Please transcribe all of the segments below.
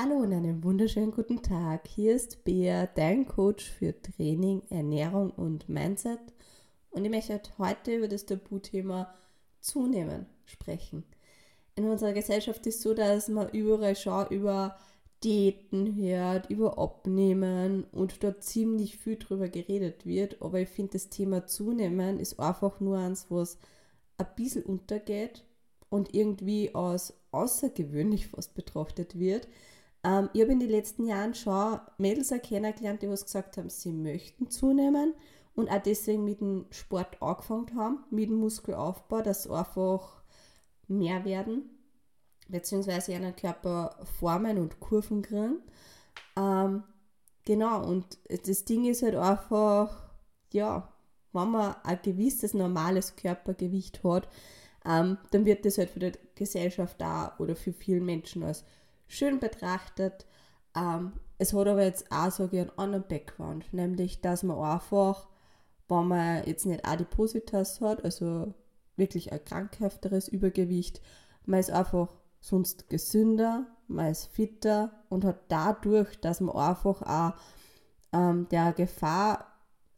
Hallo und einen wunderschönen guten Tag. Hier ist Bea, dein Coach für Training, Ernährung und Mindset. Und ich möchte heute über das Tabuthema Zunehmen sprechen. In unserer Gesellschaft ist es so, dass man überall schon über Diäten hört, über Abnehmen und dort ziemlich viel drüber geredet wird. Aber ich finde, das Thema Zunehmen ist einfach nur eins, was ein bisschen untergeht und irgendwie als außergewöhnlich fast betrachtet wird. Ähm, ich habe in den letzten Jahren schon Mädels kennengelernt, die was gesagt haben, sie möchten zunehmen und auch deswegen mit dem Sport angefangen haben, mit dem Muskelaufbau, dass einfach mehr werden, beziehungsweise ihren Körper formen und Kurven kriegen. Ähm, genau, und das Ding ist halt einfach, ja, wenn man ein gewisses normales Körpergewicht hat, ähm, dann wird das halt für die Gesellschaft da oder für viele Menschen als schön betrachtet. Ähm, es hat aber jetzt auch, so einen anderen Background, nämlich, dass man einfach, wenn man jetzt nicht Adipositas hat, also wirklich ein krankhafteres Übergewicht, man ist einfach sonst gesünder, man ist fitter und hat dadurch, dass man einfach auch ähm, der Gefahr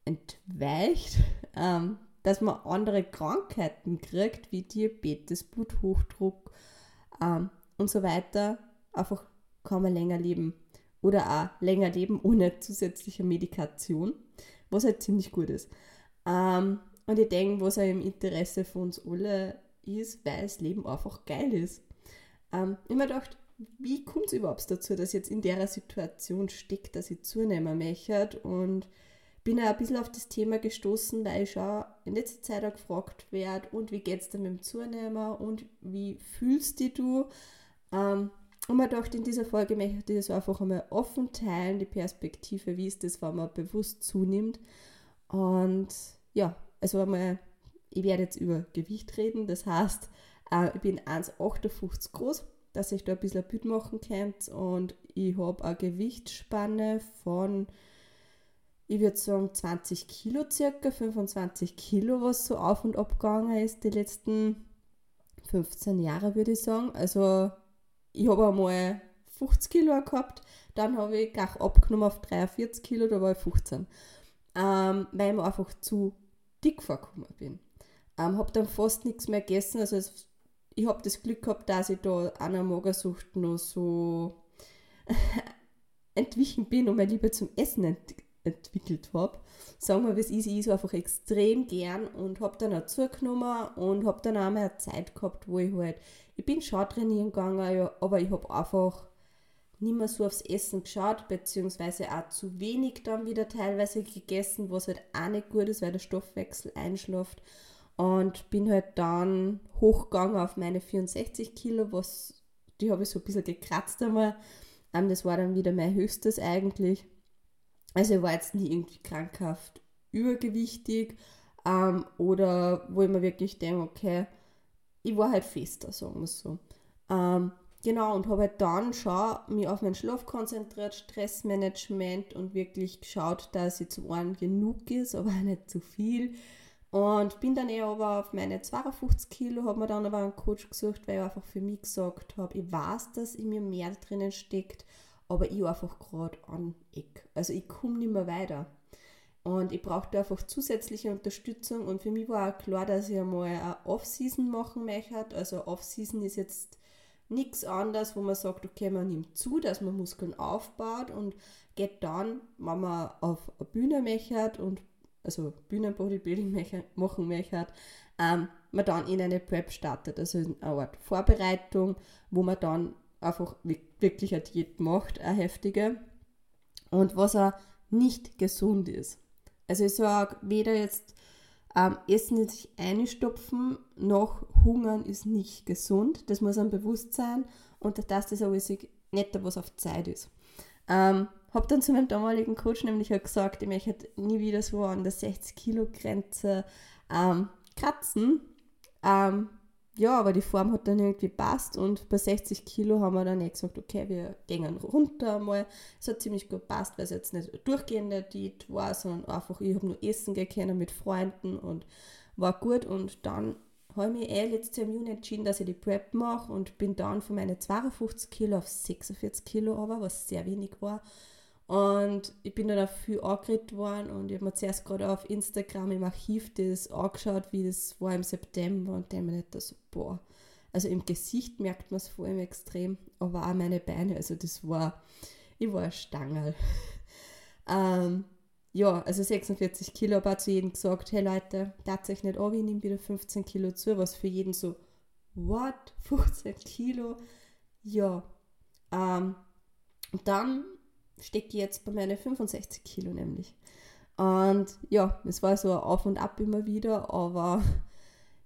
entweicht, ähm, dass man andere Krankheiten kriegt, wie Diabetes, Bluthochdruck ähm, und so weiter, einfach kann man länger leben. Oder auch länger leben ohne zusätzliche Medikation, was halt ziemlich gut ist. Ähm, und ich denke, was auch im Interesse von uns alle ist, weil das Leben einfach geil ist. Ähm, ich mir gedacht, wie kommt es überhaupt dazu, dass ich jetzt in der Situation steckt, dass ich zunehmen möchte und bin auch ein bisschen auf das Thema gestoßen, weil ich schon in letzter Zeit auch gefragt werde, und wie geht es dir mit dem Zunehmer und wie fühlst du? Ähm, und man dachte, in dieser Folge möchte ich das einfach einmal offen teilen, die Perspektive, wie ist das, wenn man bewusst zunimmt. Und ja, also einmal, ich werde jetzt über Gewicht reden, das heißt, äh, ich bin 1,58 groß, dass ich da ein bisschen ein Bild machen könnt und ich habe eine Gewichtsspanne von ich würde sagen 20 Kilo circa, 25 Kilo, was so auf und ab gegangen ist die letzten 15 Jahre, würde ich sagen. Also ich habe einmal 50 Kilo gehabt, dann habe ich gleich abgenommen auf 43 Kilo, da war ich 15. Ähm, weil ich mir einfach zu dick vorgekommen bin. Ähm, habe dann fast nichts mehr gegessen, also ich habe das Glück gehabt, dass ich da einer Magersucht noch so entwichen bin und meine Liebe zum Essen entdeckt entwickelt habe. Sagen wir, wie es ist, ich so einfach extrem gern und habe dann auch zugenommen und habe dann auch mal eine Zeit gehabt, wo ich halt, ich bin schon trainieren gegangen, ja, aber ich habe einfach nicht mehr so aufs Essen geschaut, beziehungsweise auch zu wenig dann wieder teilweise gegessen, was halt auch nicht gut ist, weil der Stoffwechsel einschläft. Und bin halt dann hochgegangen auf meine 64 Kilo, was, die habe ich so ein bisschen gekratzt einmal. Ähm, das war dann wieder mein höchstes eigentlich. Also ich war jetzt nie irgendwie krankhaft übergewichtig ähm, oder wo ich mir wirklich denke, okay, ich war halt fester, sagen wir es so. Ähm, genau, und habe halt dann schon mich auf meinen Schlaf konzentriert, Stressmanagement und wirklich geschaut, dass ich zum einen genug ist, aber nicht zu viel. Und bin dann eher aber auf meine 52 Kilo, habe mir dann aber einen Coach gesucht, weil ich einfach für mich gesagt habe, ich weiß, dass in mir mehr drinnen steckt aber ich einfach gerade an Eck. Also ich komme nicht mehr weiter. Und ich brauchte einfach zusätzliche Unterstützung und für mich war auch klar, dass ich einmal eine Off-Season machen möchte. Also Off-Season ist jetzt nichts anderes, wo man sagt, okay, man nimmt zu, dass man Muskeln aufbaut und geht dann, wenn man auf eine Bühne möchte und also Bühnenbodybuilding machen möchte, ähm, man dann in eine Prep startet, also eine Art Vorbereitung, wo man dann einfach wirklich eine Diät macht, eine heftige. Und was auch nicht gesund ist. Also ich sage, weder jetzt ähm, Essen in sich einstopfen, noch Hungern ist nicht gesund. Das muss einem bewusst sein und dass das auch nicht was auf Zeit ist. Ähm, habe dann zu meinem damaligen Coach nämlich auch gesagt, ich möchte nie wieder so an der 60 Kilo Grenze ähm, kratzen. Ähm, ja, aber die Form hat dann irgendwie passt und bei 60 Kilo haben wir dann eh gesagt, okay, wir gehen runter mal. Es hat ziemlich gut passt, weil es jetzt nicht eine durchgehende Diät war, sondern einfach, ich habe nur essen gekönnen mit Freunden und war gut und dann habe ich mich eh letztes Jahr Juni entschieden, dass ich die Prep mache und bin dann von meinen 52 Kilo auf 46 Kilo aber, was sehr wenig war. Und ich bin dann viel angeredet worden und ich habe mir zuerst gerade auf Instagram im Archiv das angeschaut, wie das war im September und dann mir nicht so, boah. Also im Gesicht merkt man es vor allem extrem, aber auch meine Beine, also das war, ich war ein Stangerl. ähm, ja, also 46 Kilo, aber zu jedem gesagt, hey Leute, tatsächlich nicht an, ich nehme wieder 15 Kilo zu, was für jeden so, what, 15 Kilo? Ja, ähm, und dann stecke ich jetzt bei meinen 65 Kilo nämlich. Und ja, es war so auf und ab immer wieder, aber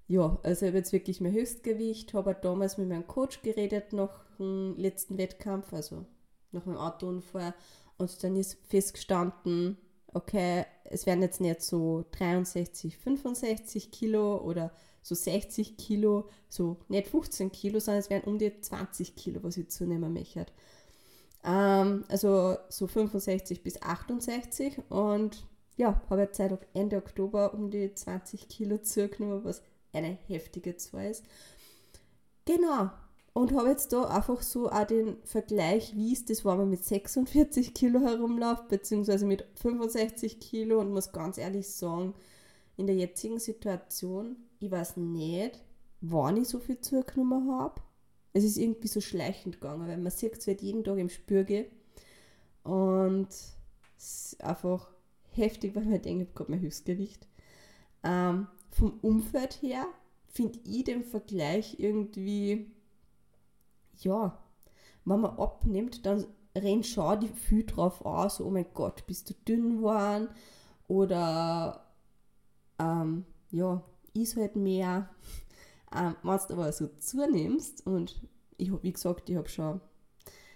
ja, also ich habe jetzt wirklich mein Höchstgewicht, habe damals mit meinem Coach geredet nach dem letzten Wettkampf, also nach meinem Autounfall und dann ist festgestanden, okay, es werden jetzt nicht so 63, 65 Kilo oder so 60 Kilo, so nicht 15 Kilo, sondern es werden um die 20 Kilo, was ich zunehmen möchte. Ähm, also so 65 bis 68 und ja, habe jetzt seit Ende Oktober um die 20 Kilo zugenommen, was eine heftige Zahl ist. Genau, und habe jetzt da einfach so auch den Vergleich, wie es das war, man mit 46 Kilo herumläuft, beziehungsweise mit 65 Kilo und muss ganz ehrlich sagen, in der jetzigen Situation, ich weiß nicht, wann ich so viel zugenommen habe. Es ist irgendwie so schleichend gegangen, weil man sieht es halt jeden Tag im Spürge und es ist einfach heftig, weil man denkt, ich habe gerade mein Höchstgewicht. Ähm, vom Umfeld her finde ich den Vergleich irgendwie ja, wenn man abnimmt, dann rennt schon die viel drauf aus, so, oh mein Gott, bist du dünn geworden oder ähm, ja, ist halt mehr. Ähm, wenn du aber so zunimmst und ich habe, wie gesagt, ich habe schon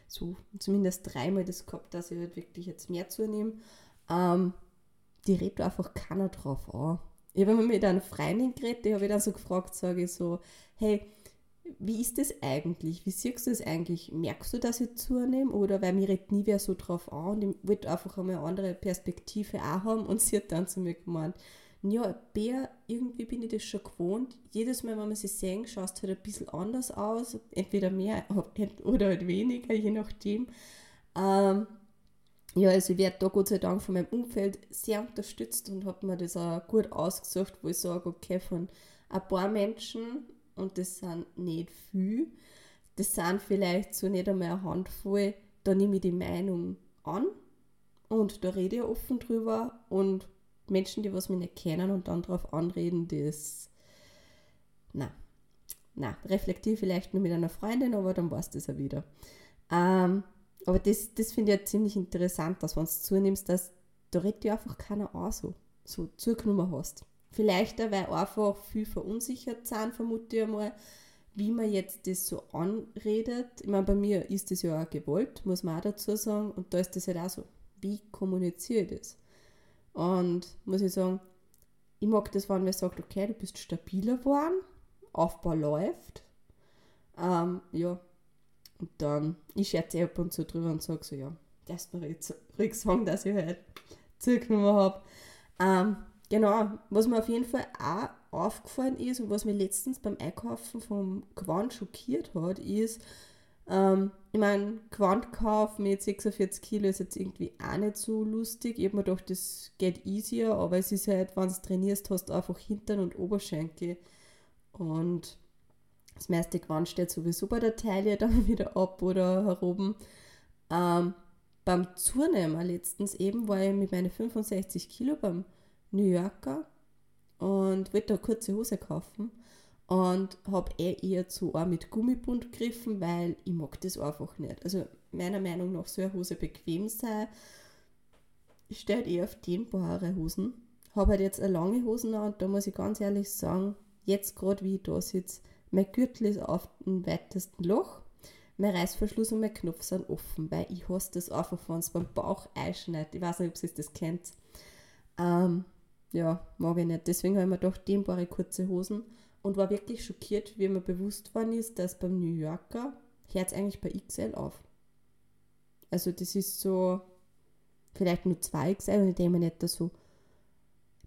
so zumindest dreimal das gehabt, dass ich halt wirklich jetzt mehr zunehme, ähm, die redet einfach keiner drauf an. Ich habe mit einer Freundin geredet, die habe ich dann so gefragt, sage ich so, hey, wie ist das eigentlich? Wie siehst du das eigentlich? Merkst du, dass ich zunehme? Oder weil mir redet nie wer so drauf an und ich wollte einfach einmal eine andere Perspektive auch haben und sie hat dann zu mir gemeint, ja, Bär, irgendwie bin ich das schon gewohnt. Jedes Mal, wenn wir sie sehen, schaust du halt ein bisschen anders aus. Entweder mehr oder halt weniger, je nachdem. Ähm, ja, also ich werde da Gott sei Dank von meinem Umfeld sehr unterstützt und habe mir das auch gut ausgesucht, wo ich sage, okay, von ein paar Menschen und das sind nicht viel. Das sind vielleicht so nicht einmal eine Handvoll. Da nehme ich die Meinung an und da rede ich offen drüber und Menschen, die was mich nicht kennen und dann darauf anreden, das, na, na, reflektiere vielleicht nur mit einer Freundin, aber dann war es das auch wieder. Ähm, aber das, das finde ich ja ziemlich interessant, dass wenn du zunimmst, dass da redet dir einfach keiner an, so, so zugenommen hast. Vielleicht auch, weil einfach viel verunsichert sind, vermute ich einmal, wie man jetzt das so anredet. Ich meine, bei mir ist das ja auch gewollt, muss man auch dazu sagen. Und da ist das halt auch so, wie kommuniziere ich das? Und muss ich sagen, ich mag das, wenn man sagt, okay, du bist stabiler geworden, Aufbau läuft. Ähm, ja, und dann, ich scherze ab und zu drüber und sage so, ja, darfst mir jetzt ruhig sagen, dass ich halt zugenommen habe. Ähm, Genau, was mir auf jeden Fall auch aufgefallen ist und was mir letztens beim Einkaufen vom Quant schockiert hat, ist, ähm, ich meine, Quantkauf mit 46 Kilo ist jetzt irgendwie auch nicht so lustig. Ich habe mir gedacht, das geht easier, aber es ist halt, wenn du trainierst, hast du einfach Hintern und Oberschenkel. Und das meiste Quant steht sowieso bei der Taille dann wieder ab oder heroben. Ähm, beim Zunehmen letztens eben war ich mit meinen 65 Kilo beim New Yorker und wollte eine kurze Hose kaufen und habe eh eher zu auch mit Gummibund gegriffen, weil ich mag das einfach nicht. Also meiner Meinung nach soll eine Hose bequem sein. Ich halt eher auf dehnbare Hosen. Habe halt jetzt eine lange Hose an und da muss ich ganz ehrlich sagen, jetzt gerade wie ich da sitze, mein Gürtel ist auf dem weitesten Loch, mein Reißverschluss und mein Knopf sind offen, weil ich hasse das einfach, wenn es beim Bauch einschneidet. Ich weiß nicht, ob ihr das kennt. Ähm, ja, mag ich nicht. Deswegen habe ich mir gedacht, dehnbare kurze Hosen und war wirklich schockiert, wie mir bewusst worden ist, dass beim New Yorker hört es eigentlich bei XL auf. Also das ist so vielleicht nur 2 XL und ich denke mir nicht, dass so,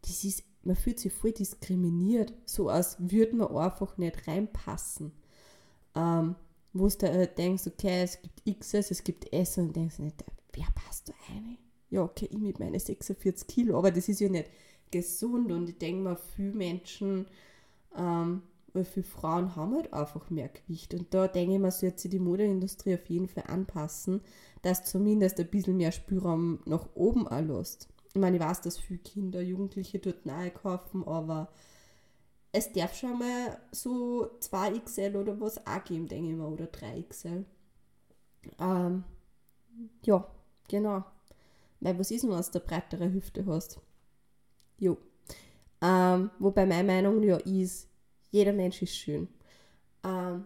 das ist man fühlt sich voll diskriminiert, so als würde man einfach nicht reinpassen. Ähm, wo du äh, denkst, okay, es gibt XS, es gibt S und denkst nicht, wer passt da rein? Ja, okay, ich mit meinen 46 Kilo, aber das ist ja nicht gesund und ich denke mal, viele Menschen ähm, weil viele Frauen haben halt einfach mehr Gewicht. Und da denke ich mir, sollte sich die Modeindustrie auf jeden Fall anpassen, dass zumindest ein bisschen mehr Spielraum nach oben erlässt. Ich meine, ich weiß, dass viele Kinder, Jugendliche dort nahe kaufen, aber es darf schon mal so 2XL oder was auch geben, denke ich mal, oder 3XL. Ähm, ja, genau. Weil was ist wenn du eine breitere Hüfte hast? Jo. Ähm, wobei meine Meinung ja ist, jeder Mensch ist schön. Ähm,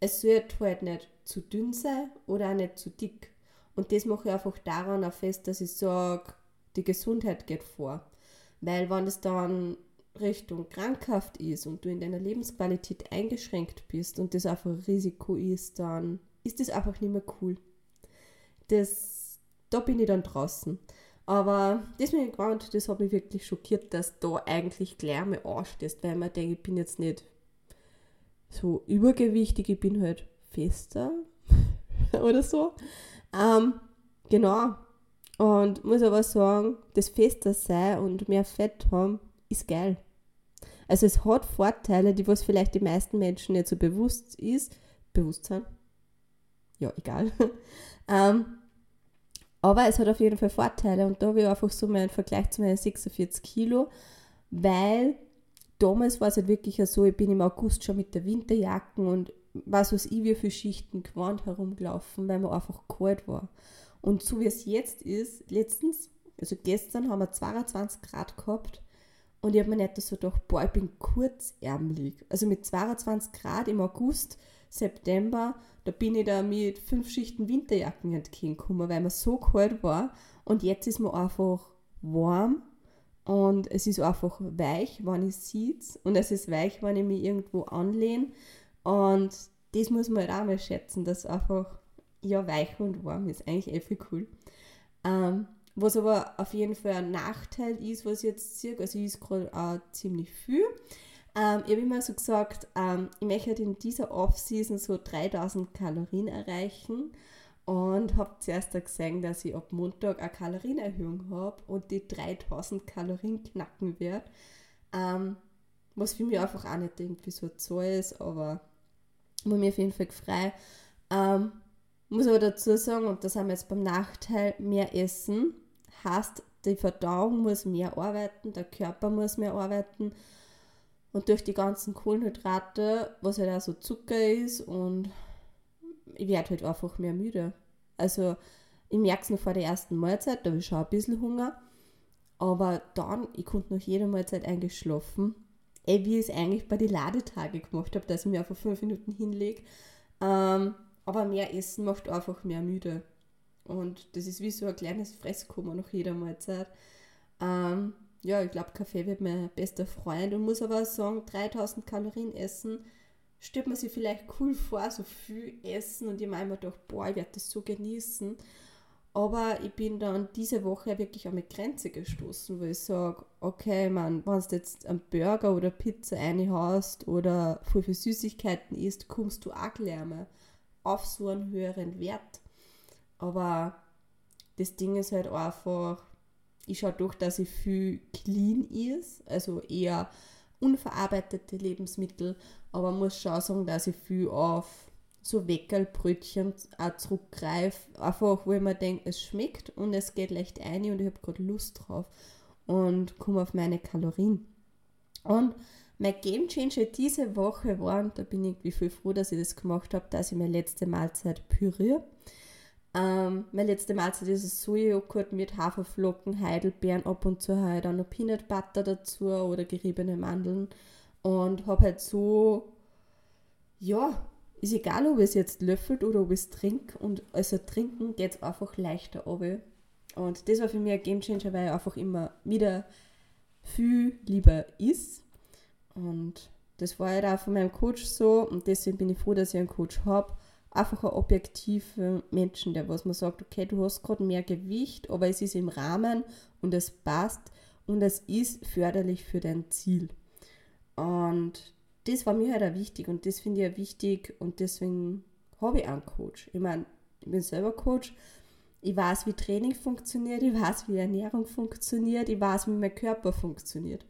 es wird halt nicht zu dünn sein oder auch nicht zu dick. Und das mache ich einfach daran auch fest, dass ich sage, die Gesundheit geht vor. Weil wenn es dann Richtung krankhaft ist und du in deiner Lebensqualität eingeschränkt bist und das einfach ein Risiko ist, dann ist das einfach nicht mehr cool. Das, da bin ich dann draußen. Aber das bin ich gewandt, das hat mich wirklich schockiert, dass da eigentlich gleich mal anstehst, weil man denkt, ich bin jetzt nicht so übergewichtig, ich bin halt fester oder so. Ähm, genau. Und muss aber sagen, das fester sein und mehr Fett haben, ist geil. Also es hat Vorteile, die was vielleicht die meisten Menschen nicht so bewusst ist, bewusst sind. Ja, egal. ähm, aber es hat auf jeden Fall Vorteile und da habe ich einfach so meinen Vergleich zu meinen 46 Kilo, weil damals war es halt wirklich so, ich bin im August schon mit der Winterjacken und was weiß ich, wie viele Schichten Gewand herumgelaufen, weil man einfach kalt war. Und so wie es jetzt ist, letztens, also gestern haben wir 22 Grad gehabt und ich habe mir nicht so gedacht, boah, ich bin kurzärmelig. Also mit 22 Grad im August, September, da bin ich da mit fünf Schichten Winterjacken entgegengekommen, weil mir so kalt war. Und jetzt ist mir einfach warm und es ist einfach weich, wenn ich sitze. Und es ist weich, wenn ich mich irgendwo anlehne. Und das muss man halt auch mal schätzen, dass einfach ja, weich und warm ist. Eigentlich eh viel cool. Ähm, was aber auf jeden Fall ein Nachteil ist, was ich jetzt sehe, also ist gerade auch ziemlich viel. Ähm, ich habe immer so gesagt, ähm, ich möchte in dieser Off-Season so 3000 Kalorien erreichen und habe zuerst gesehen, dass ich ab Montag eine Kalorienerhöhung habe und die 3000 Kalorien knacken werde. Ähm, was für mich einfach auch nicht irgendwie so eine ist, aber muss mich auf jeden Fall gefreut. Ähm, muss aber dazu sagen, und das haben wir jetzt beim Nachteil, mehr essen heißt, die Verdauung muss mehr arbeiten, der Körper muss mehr arbeiten und durch die ganzen Kohlenhydrate, was halt auch so Zucker ist und ich werde halt einfach mehr müde. Also ich merke es noch vor der ersten Mahlzeit, da habe ich schon ein bisschen Hunger. Aber dann, ich konnte nach jeder Mahlzeit eingeschlafen. Eh, wie ich es eigentlich bei den Ladetagen gemacht habe, dass ich mir einfach fünf Minuten hinlege. Ähm, aber mehr Essen macht einfach mehr müde. Und das ist wie so ein kleines Fresskummer nach jeder Mahlzeit. Ähm, ja, ich glaube, Kaffee wird mein bester Freund und muss aber sagen, 3000 Kalorien essen, stellt man sich vielleicht cool vor, so viel essen und ich meine mir doch, boah, ich werde das so genießen. Aber ich bin dann diese Woche wirklich an meine Grenze gestoßen, wo ich sage, okay, man, wenn du jetzt einen Burger oder Pizza reinhaust oder voll viel Süßigkeiten isst, kommst du auch gleich auf so einen höheren Wert. Aber das Ding ist halt einfach, ich schaue durch, dass ich viel clean ist, also eher unverarbeitete Lebensmittel, aber muss schon sagen, dass ich viel auf so Weckerlbrötchen auch zurückgreife, einfach wo ich mir denke, es schmeckt und es geht leicht ein und ich habe gerade Lust drauf und komme auf meine Kalorien. Und mein Game Changer diese Woche war, und da bin ich irgendwie viel froh, dass ich das gemacht habe, dass ich meine letzte Mahlzeit püriere. Ähm, meine letzte Mahlzeit ist ein Sojajoghurt mit Haferflocken, Heidelbeeren, ab und zu halt auch noch Peanut Butter dazu oder geriebene Mandeln. Und habe halt so, ja, ist egal, ob es jetzt löffelt oder ob es trinkt. Und also trinken geht es einfach leichter runter. Und das war für mich ein Gamechanger, weil ich einfach immer wieder viel lieber ist. Und das war halt auch von meinem Coach so. Und deswegen bin ich froh, dass ich einen Coach habe einfach ein objektiver Menschen, der was man sagt, okay, du hast gerade mehr Gewicht, aber es ist im Rahmen und es passt und es ist förderlich für dein Ziel. Und das war mir halt auch wichtig und das finde ich auch wichtig und deswegen habe ich einen Coach. Ich meine, ich bin selber Coach. Ich weiß, wie Training funktioniert, ich weiß, wie Ernährung funktioniert, ich weiß, wie mein Körper funktioniert.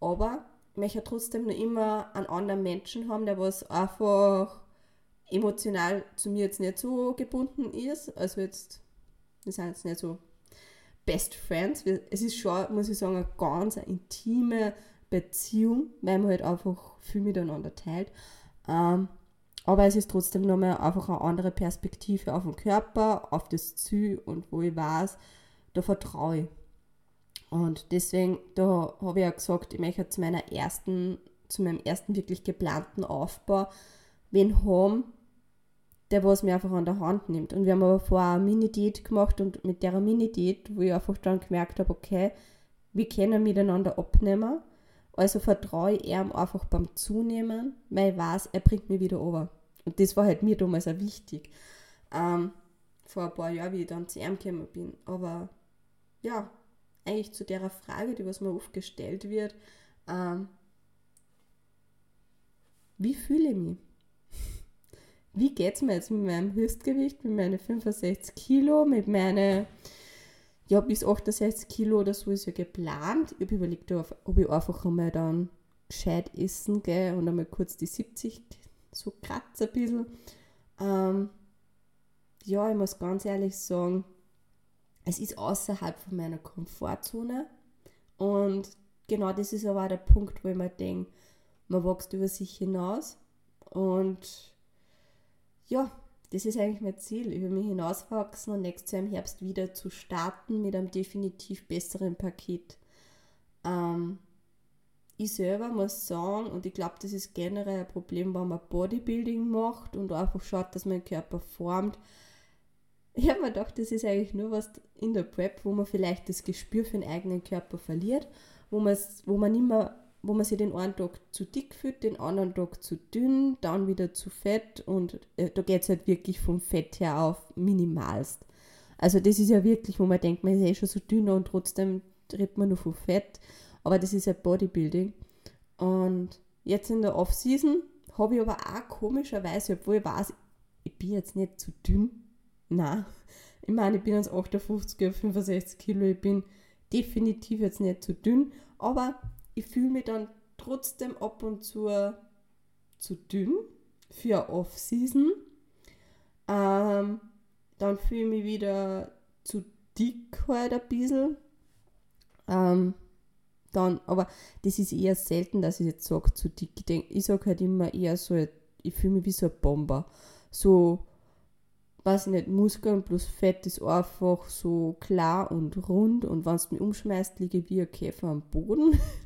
Aber ich möchte trotzdem noch immer einen anderen Menschen haben, der was einfach emotional zu mir jetzt nicht so gebunden ist. Also jetzt, wir sind jetzt nicht so Best Friends. Es ist schon, muss ich sagen, eine ganz intime Beziehung, weil man halt einfach viel miteinander teilt. Ähm, aber es ist trotzdem nochmal einfach eine andere Perspektive auf den Körper, auf das Ziel und wo ich weiß, da vertraue ich. Und deswegen, da habe ich ja gesagt, ich möchte zu meiner ersten, zu meinem ersten wirklich geplanten Aufbau wen haben, der was mir einfach an der Hand nimmt. Und wir haben aber vorher eine Mini-Diät gemacht und mit der Mini-Diät, wo ich einfach dann gemerkt habe, okay, wir können miteinander abnehmen also vertraue ich ihm einfach beim Zunehmen, weil ich weiß, er bringt mich wieder over. Und das war halt mir damals auch wichtig. Ähm, vor ein paar Jahren, wie ich dann zu ihm gekommen bin. Aber ja, eigentlich zu der Frage, die was mir oft gestellt wird, ähm, wie fühle ich mich? Wie geht es mir jetzt mit meinem Höchstgewicht, mit meinen 65 Kilo, mit meinen ja, bis 68 Kilo oder so ist ja geplant. Ich habe überlegt, ob ich einfach einmal dann gescheit essen gehe und einmal kurz die 70 so kratze ein bisschen. Ähm, ja, ich muss ganz ehrlich sagen, es ist außerhalb von meiner Komfortzone und genau das ist aber auch der Punkt, wo ich mir denke, man wächst über sich hinaus und ja, das ist eigentlich mein Ziel, über mich hinauswachsen und nächstes Jahr im Herbst wieder zu starten mit einem definitiv besseren Paket. Ähm, ich selber muss sagen, und ich glaube, das ist generell ein Problem, wenn man Bodybuilding macht und einfach schaut, dass mein Körper formt. Ich habe mir gedacht, das ist eigentlich nur was in der Prep, wo man vielleicht das Gespür für den eigenen Körper verliert, wo, wo man nicht mehr wo man sich den einen Tag zu dick fühlt, den anderen Tag zu dünn, dann wieder zu fett und äh, da geht es halt wirklich vom Fett her auf minimalst. Also das ist ja wirklich, wo man denkt, man ist eh schon so dünn und trotzdem redet man nur von Fett, aber das ist ja Bodybuilding. Und jetzt in der Off-Season habe ich aber auch komischerweise, obwohl ich weiß, ich bin jetzt nicht zu dünn, nein, ich meine, ich bin jetzt 58, 65 Kilo, ich bin definitiv jetzt nicht zu dünn, aber ich fühle mich dann trotzdem ab und zu zu dünn für Off-Season. Ähm, dann fühle ich mich wieder zu dick halt ein bisschen. Ähm, dann, aber das ist eher selten, dass ich jetzt sage, zu dick. Ich, ich sage halt immer eher so, ich fühle mich wie so ein Bomber. So, weiß nicht, Muskeln plus Fett ist einfach so klar und rund und wenn es mich umschmeißt, liege ich wie ein Käfer am Boden.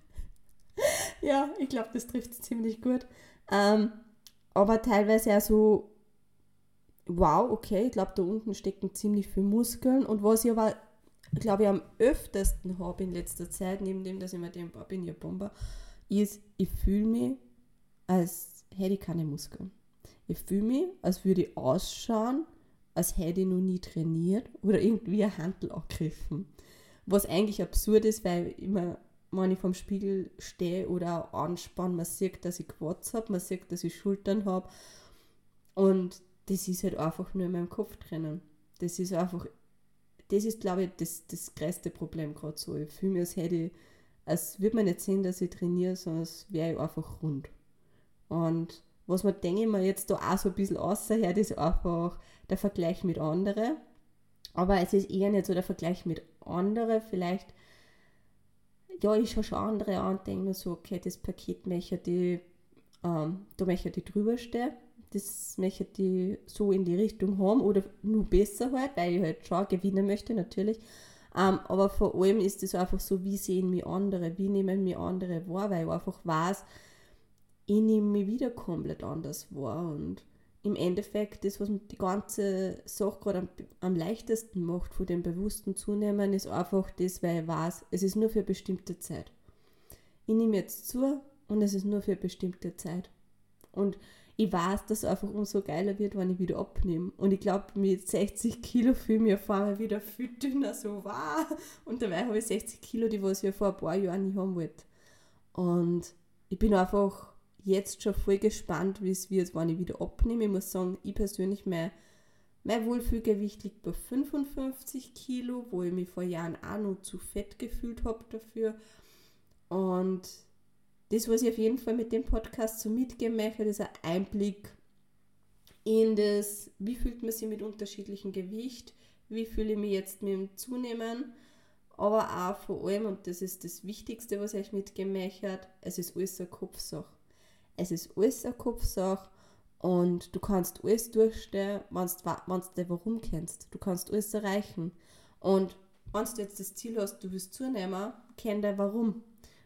ja, ich glaube, das trifft es ziemlich gut. Ähm, aber teilweise auch so, wow, okay, ich glaube, da unten stecken ziemlich viele Muskeln. Und was ich aber, glaube ich, am öftesten habe in letzter Zeit, neben dem, dass ich mir denke, bin ja Bomber, ist, ich fühle mich, als hätte ich keine Muskeln. Ich fühle mich, als würde ich ausschauen, als hätte ich noch nie trainiert oder irgendwie ein Handel angegriffen. Was eigentlich absurd ist, weil ich immer wenn ich vorm Spiegel stehe oder anspanne, man sieht, dass ich Quads habe, man sieht, dass ich Schultern habe. Und das ist halt einfach nur in meinem Kopf drinnen. Das ist einfach, das ist, glaube ich, das, das größte Problem gerade so. Ich fühle mich, als hätte ich, als würde man nicht sehen, dass ich trainiere, sondern als wäre ich einfach rund. Und was man, denke ich mir, jetzt da auch so ein bisschen außerhört, ist einfach der Vergleich mit anderen. Aber es ist eher nicht so der Vergleich mit anderen, vielleicht ja, ich schaue schon andere an und denke mir so, okay, das Paket möchte die, ähm, da möchte die drüber stehen. Das möchte die so in die Richtung haben oder nur besser halt, weil ich halt schon gewinnen möchte, natürlich. Ähm, aber vor allem ist es einfach so, wie sehen mich andere, wie nehmen mich andere wahr, weil ich einfach weiß, ich nehme mich wieder komplett anders wahr und im Endeffekt, das, was die ganze Sache gerade am, am, leichtesten macht, von dem bewussten Zunehmen, ist einfach das, weil ich weiß, es ist nur für eine bestimmte Zeit. Ich nehme jetzt zu und es ist nur für eine bestimmte Zeit. Und ich weiß, dass es einfach umso geiler wird, wenn ich wieder abnehme. Und ich glaube, mit 60 Kilo fühle ich mich auf einmal wieder viel dünner, so wow. Und dabei habe ich 60 Kilo, die was ich vor ein paar Jahren nicht haben wollte. Und ich bin einfach jetzt schon voll gespannt, wie es wird, wenn ich wieder abnehme. Ich muss sagen, ich persönlich, mein, mein Wohlfühlgewicht liegt bei 55 Kilo, wo ich mich vor Jahren auch noch zu fett gefühlt habe dafür. Und das, was ich auf jeden Fall mit dem Podcast so mitgeben möchte, ist ein Einblick in das, wie fühlt man sich mit unterschiedlichem Gewicht, wie fühle ich mich jetzt mit dem Zunehmen, aber auch vor allem, und das ist das Wichtigste, was ich mitgeben möchte, es ist alles eine Kopfsache. Es ist alles eine Kopfsache und du kannst alles durchstehen, wenn du warum kennst. Du kannst alles erreichen. Und wenn du jetzt das Ziel hast, du willst zunehmen, kenn dein Warum.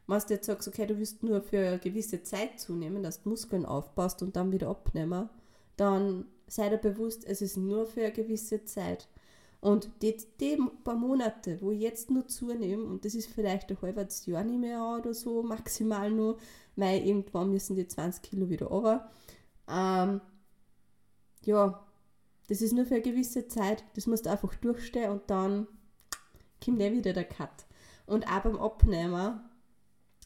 Wenn du jetzt sagst, okay, du willst nur für eine gewisse Zeit zunehmen, dass du Muskeln aufbaust und dann wieder abnehmen, dann sei dir bewusst, es ist nur für eine gewisse Zeit. Und die, die paar Monate, wo ich jetzt nur zunehme, und das ist vielleicht ein halbes Jahr nicht mehr oder so, maximal nur, weil irgendwann müssen die 20 Kilo wieder runter. Ähm, ja, das ist nur für eine gewisse Zeit, das musst du einfach durchstehen und dann kommt eh wieder der Cut. Und auch beim Abnehmen,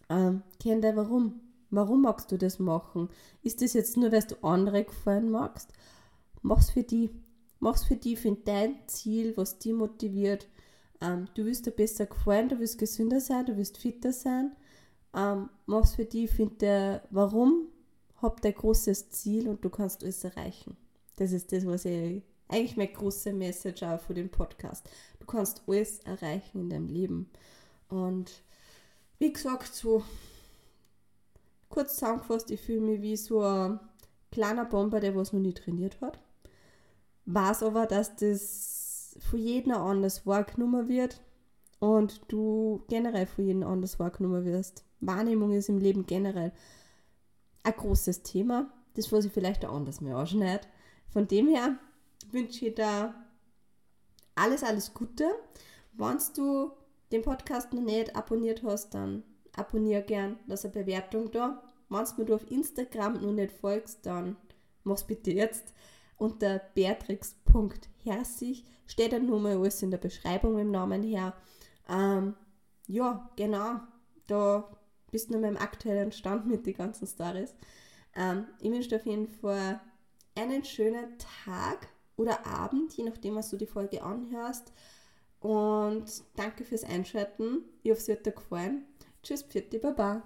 ähm, kennt ihr warum? Warum magst du das machen? Ist das jetzt nur, weil du andere gefallen magst? Mach's für die. Mach's für die, find dein Ziel, was dich motiviert. Ähm, du willst dir besser gefallen, du willst gesünder sein, du willst fitter sein. Ähm, mach's für die, find der Warum, hab dein großes Ziel und du kannst alles erreichen. Das ist das, was ich eigentlich meine große Message auch für den Podcast. Du kannst alles erreichen in deinem Leben. Und wie gesagt, so kurz zusammengefasst, ich fühle mich wie so ein kleiner Bomber, der was noch nie trainiert hat. Weiß aber, dass das von jedem anders wahrgenommen wird und du generell von jedem anders wahrgenommen wirst. Wahrnehmung ist im Leben generell ein großes Thema, das was ich vielleicht auch anders mehr anschneide. Von dem her wünsche ich dir alles, alles Gute. Wenn du den Podcast noch nicht abonniert hast, dann abonniere gern, lass eine Bewertung da. Wenn du mir auf Instagram noch nicht folgst, dann mach's bitte jetzt. Unter beatrix.herzig steht dann nur mal alles in der Beschreibung im Namen her. Ähm, ja, genau, da bist du noch im aktuellen Stand mit den ganzen Stories. Ähm, ich wünsche dir auf jeden Fall einen schönen Tag oder Abend, je nachdem, was du die Folge anhörst. Und danke fürs Einschalten. Ich hoffe, es hat dir gefallen. Tschüss, Pfiat, Baba.